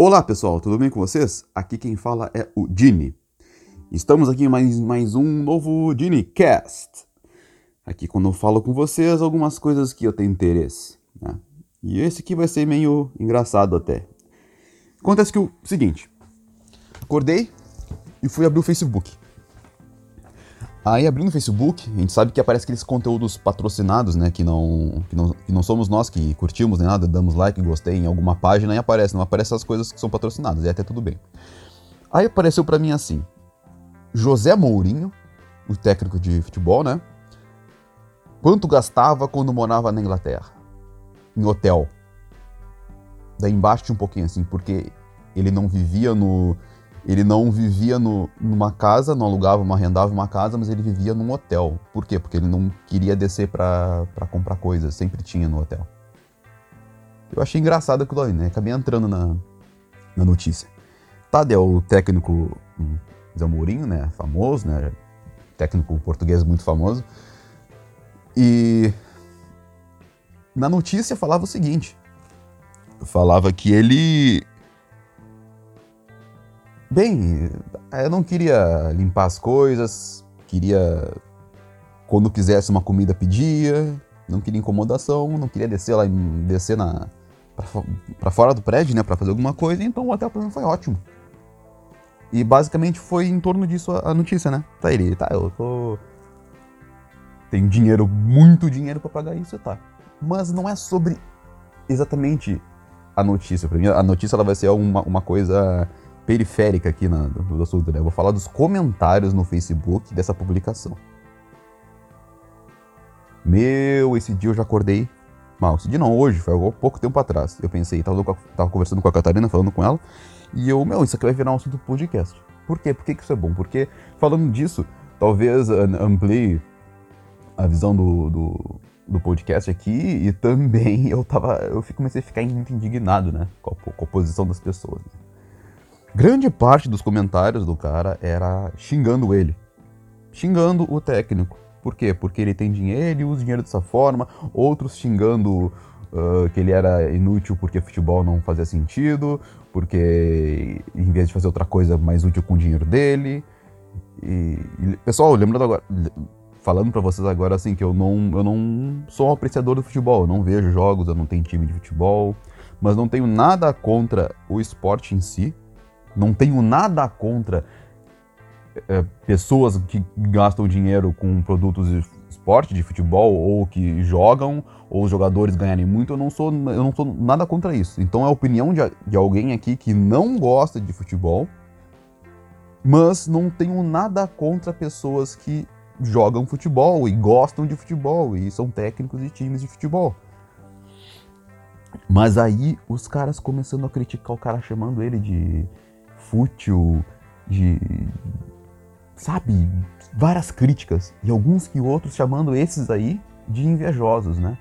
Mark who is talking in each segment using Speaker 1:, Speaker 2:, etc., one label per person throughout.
Speaker 1: Olá pessoal, tudo bem com vocês? Aqui quem fala é o Dini. Estamos aqui em mais, mais um novo DiniCast. Aqui quando eu falo com vocês algumas coisas que eu tenho interesse. Né? E esse aqui vai ser meio engraçado até. Acontece que o seguinte, acordei e fui abrir o Facebook. Aí abrindo o Facebook, a gente sabe que aparece aqueles conteúdos patrocinados, né? Que não, que não, que não somos nós que curtimos nem nada, damos like, gostei em alguma página e aparece, não aparece as coisas que são patrocinadas, e até tudo bem. Aí apareceu para mim assim: José Mourinho, o técnico de futebol, né? Quanto gastava quando morava na Inglaterra? Em hotel. Daí embaixo um pouquinho assim, porque ele não vivia no ele não vivia no, numa casa, não alugava, não arrendava uma casa, mas ele vivia num hotel. Por quê? Porque ele não queria descer para comprar coisas, sempre tinha no hotel. Eu achei engraçado aquilo aí, né? Acabei entrando na, na notícia. Tadeu, o técnico Zé Mourinho, né? Famoso, né? Técnico português muito famoso. E na notícia falava o seguinte: falava que ele Bem, eu não queria limpar as coisas, queria. Quando quisesse uma comida, pedia, não queria incomodação, não queria descer lá, descer na. para fora do prédio, né, para fazer alguma coisa, então o hotel pra foi ótimo. E basicamente foi em torno disso a notícia, né? Tá, ele, tá, eu tô. Tenho dinheiro, muito dinheiro para pagar isso, tá. Mas não é sobre exatamente a notícia. Pra mim, a notícia ela vai ser uma, uma coisa periférica aqui na, do, assunto, né? Eu vou falar dos comentários no Facebook dessa publicação. Meu, esse dia eu já acordei mal. Esse dia não, hoje, foi há pouco tempo atrás. Eu pensei, tava, tava conversando com a Catarina, falando com ela, e eu, meu, isso aqui vai virar um assunto do podcast. Por quê? Por que, que isso é bom? Porque, falando disso, talvez amplie a visão do, do, do, podcast aqui e também eu tava. Eu comecei a ficar muito indignado, né? Com a, com a posição das pessoas. Né? Grande parte dos comentários do cara era xingando ele. Xingando o técnico. Por quê? Porque ele tem dinheiro e usa dinheiro dessa forma. Outros xingando uh, que ele era inútil porque futebol não fazia sentido. Porque em vez de fazer outra coisa mais útil com o dinheiro dele. E, e pessoal, lembrando agora, falando para vocês agora assim que eu não, eu não sou um apreciador do futebol, eu não vejo jogos, eu não tenho time de futebol, mas não tenho nada contra o esporte em si, não tenho nada contra é, pessoas que gastam dinheiro com produtos de esporte, de futebol, ou que jogam, ou os jogadores ganharem muito. Eu não sou, eu não sou nada contra isso. Então é a opinião de, de alguém aqui que não gosta de futebol, mas não tenho nada contra pessoas que jogam futebol e gostam de futebol e são técnicos de times de futebol. Mas aí os caras começando a criticar o cara chamando ele de fútil, de. sabe? Várias críticas. E alguns que outros chamando esses aí de invejosos, né?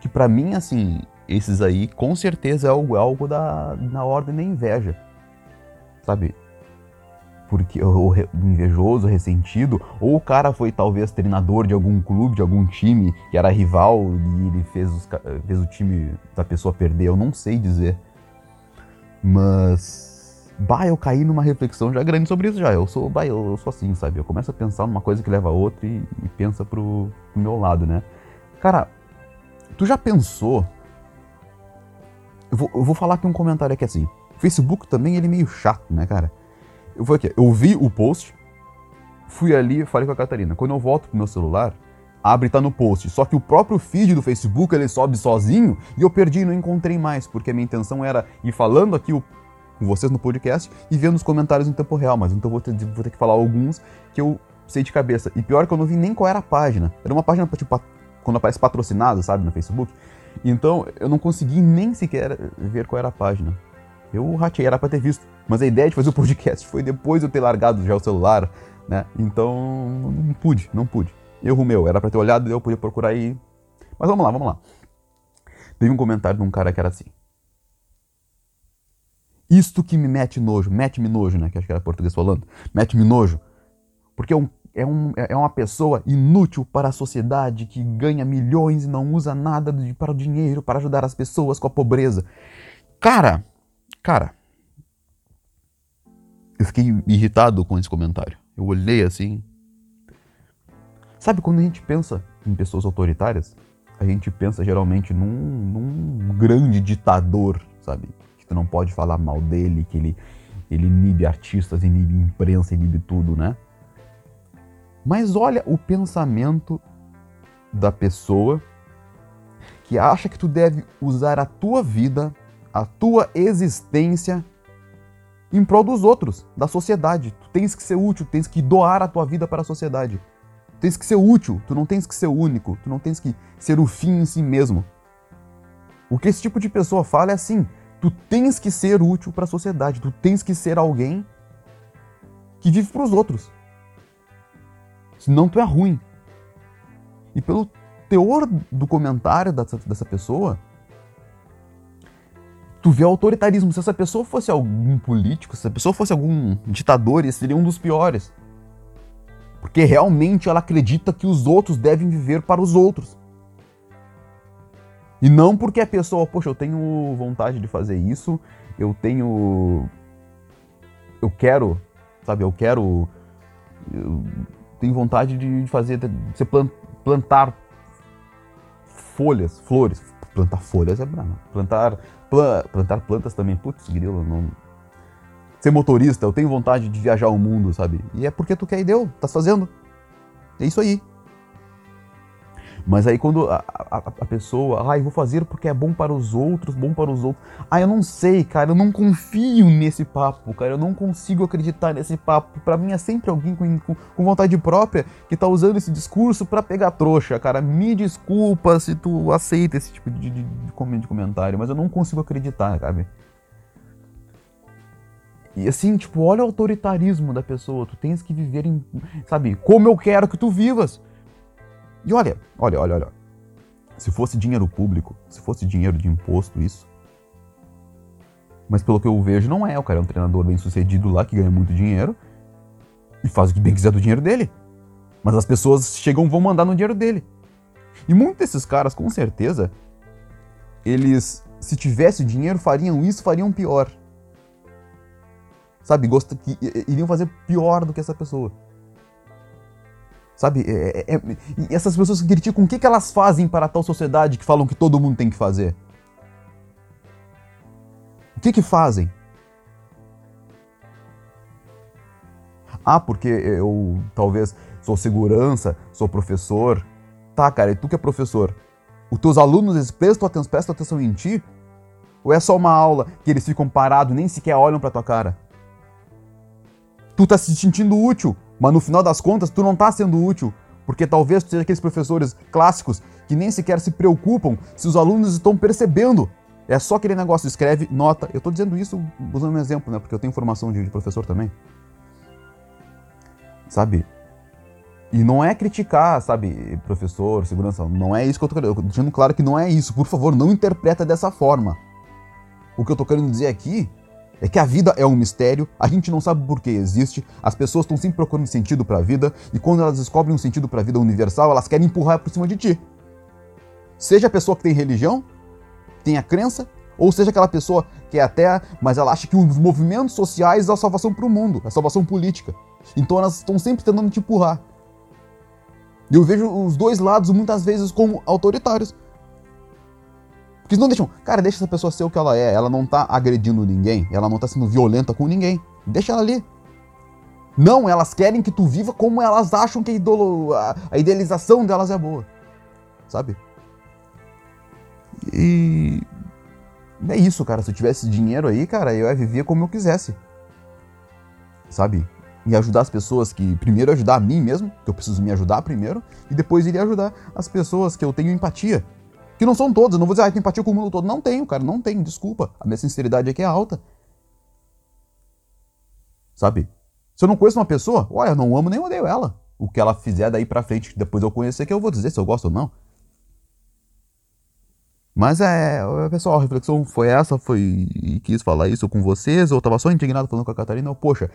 Speaker 1: Que para mim, assim, esses aí com certeza é algo, algo da, na ordem da inveja. Sabe? Porque o invejoso, ressentido, ou o cara foi talvez treinador de algum clube, de algum time que era rival e ele fez, os, fez o time da pessoa perder, eu não sei dizer. Mas bah, eu caí numa reflexão já grande sobre isso já. Eu sou, bah, eu, eu sou assim, sabe? Eu começo a pensar numa coisa que leva a outra e, e pensa pro, pro meu lado, né? Cara, tu já pensou? Eu vou, eu vou falar aqui um comentário aqui assim. Facebook também ele é meio chato, né, cara? Eu vou aqui, eu vi o post, fui ali e falei com a Catarina. Quando eu volto pro meu celular, abre e tá no post. Só que o próprio feed do Facebook ele sobe sozinho e eu perdi e não encontrei mais, porque a minha intenção era ir falando aqui o com vocês no podcast e vendo os comentários em tempo real, mas então vou ter, vou ter que falar alguns que eu sei de cabeça. E pior que eu não vi nem qual era a página. Era uma página, tipo, quando aparece patrocinado, sabe, no Facebook. Então eu não consegui nem sequer ver qual era a página. Eu ratei, era pra ter visto. Mas a ideia de fazer o podcast foi depois eu ter largado já o celular, né? Então não pude, não pude. Erro meu, era pra ter olhado e eu podia procurar aí. Mas vamos lá, vamos lá. Teve um comentário de um cara que era assim. Isto que me mete nojo, mete-me nojo, né? Que acho que era português falando. Mete-me nojo. Porque é, um, é, um, é uma pessoa inútil para a sociedade que ganha milhões e não usa nada de, para o dinheiro, para ajudar as pessoas com a pobreza. Cara, cara, eu fiquei irritado com esse comentário. Eu olhei assim. Sabe quando a gente pensa em pessoas autoritárias? A gente pensa geralmente num, num grande ditador, sabe? Tu não pode falar mal dele, que ele, ele inibe artistas, inibe imprensa, inibe tudo, né? Mas olha o pensamento da pessoa que acha que tu deve usar a tua vida, a tua existência em prol dos outros, da sociedade. Tu tens que ser útil, tens que doar a tua vida para a sociedade. Tu tens que ser útil, tu não tens que ser único, tu não tens que ser o fim em si mesmo. O que esse tipo de pessoa fala é assim: tu tens que ser útil para a sociedade, tu tens que ser alguém que vive para os outros. Senão tu é ruim. E pelo teor do comentário dessa, dessa pessoa, tu vê autoritarismo. Se essa pessoa fosse algum político, se essa pessoa fosse algum ditador, esse seria um dos piores. Porque realmente ela acredita que os outros devem viver para os outros. E não porque a pessoa, poxa, eu tenho vontade de fazer isso, eu tenho. Eu quero, sabe, eu quero. Eu tenho vontade de fazer. De plantar folhas, flores. Plantar folhas é bravo. Plantar plantar plantas também, putz, grilo, não. Ser motorista, eu tenho vontade de viajar o mundo, sabe? E é porque tu quer e deu, tá fazendo. É isso aí. Mas aí quando a, a, a, pessoa, ah, eu vou fazer porque é bom para os outros, bom para os outros. Ah, eu não sei, cara, eu não confio nesse papo, cara, eu não consigo acreditar nesse papo. Para mim é sempre alguém com, com, com, vontade própria que tá usando esse discurso para pegar trouxa, cara. Me desculpa se tu aceita esse tipo de, de, de comentário, mas eu não consigo acreditar, sabe? E assim, tipo, olha o autoritarismo da pessoa. Tu tens que viver em. Sabe? Como eu quero que tu vivas. E olha, olha, olha, olha. Se fosse dinheiro público, se fosse dinheiro de imposto, isso. Mas pelo que eu vejo, não é. O cara é um treinador bem sucedido lá que ganha muito dinheiro e faz o que bem quiser do dinheiro dele. Mas as pessoas chegam e vão mandar no dinheiro dele. E muitos desses caras, com certeza, eles, se tivesse dinheiro, fariam isso, fariam pior. Sabe? Gosta que iriam fazer pior do que essa pessoa. Sabe? É, é, é, e essas pessoas que criticam, o que, que elas fazem para a tal sociedade que falam que todo mundo tem que fazer? O que que fazem? Ah, porque eu talvez sou segurança, sou professor. Tá, cara, e tu que é professor? Os teus alunos prestam atenção, prestam atenção em ti? Ou é só uma aula que eles ficam parados, nem sequer olham pra tua cara? Tu tá se sentindo útil, mas no final das contas, tu não está sendo útil, porque talvez tu seja aqueles professores clássicos que nem sequer se preocupam se os alunos estão percebendo. É só aquele negócio, escreve, nota. Eu estou dizendo isso usando um exemplo, né? Porque eu tenho formação de, professor também. Sabe? E não é criticar, sabe, professor, segurança, não é isso que eu tô, eu tô deixando claro que não é isso. Por favor, não interpreta dessa forma. O que eu tô querendo dizer aqui é que a vida é um mistério, a gente não sabe por que existe, as pessoas estão sempre procurando sentido para a vida e quando elas descobrem um sentido para a vida universal, elas querem empurrar por cima de ti. Seja a pessoa que tem religião, tem a crença, ou seja aquela pessoa que é até, mas ela acha que os movimentos sociais são a salvação para o mundo, a salvação política. Então elas estão sempre tentando te empurrar. E eu vejo os dois lados muitas vezes como autoritários. Porque não deixam. Cara, deixa essa pessoa ser o que ela é. Ela não tá agredindo ninguém. Ela não tá sendo violenta com ninguém. Deixa ela ali. Não, elas querem que tu viva como elas acham que a, idolo, a, a idealização delas é boa. Sabe? E. É isso, cara. Se eu tivesse dinheiro aí, cara, eu ia viver como eu quisesse. Sabe? E ajudar as pessoas que. Primeiro ajudar a mim mesmo, que eu preciso me ajudar primeiro, e depois iria ajudar as pessoas que eu tenho empatia. Que não são todos, eu não vou dizer, ah, tem empatia com o mundo todo. Não tenho, cara, não tenho, desculpa. A minha sinceridade aqui é alta. Sabe? Se eu não conheço uma pessoa, olha, eu não amo nem odeio ela. O que ela fizer daí pra frente, depois eu conhecer, que eu vou dizer se eu gosto ou não. Mas é, pessoal, a reflexão foi essa, foi quis falar isso com vocês, eu tava só indignado falando com a Catarina, poxa,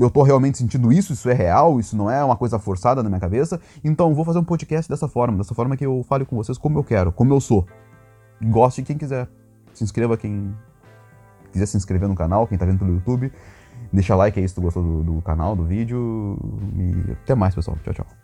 Speaker 1: eu tô realmente sentindo isso, isso é real, isso não é uma coisa forçada na minha cabeça, então vou fazer um podcast dessa forma, dessa forma que eu fale com vocês como eu quero, como eu sou. Goste quem quiser. Se inscreva quem quiser se inscrever no canal, quem tá vendo pelo YouTube. Deixa like aí se tu gostou do, do canal, do vídeo. E até mais, pessoal. Tchau, tchau.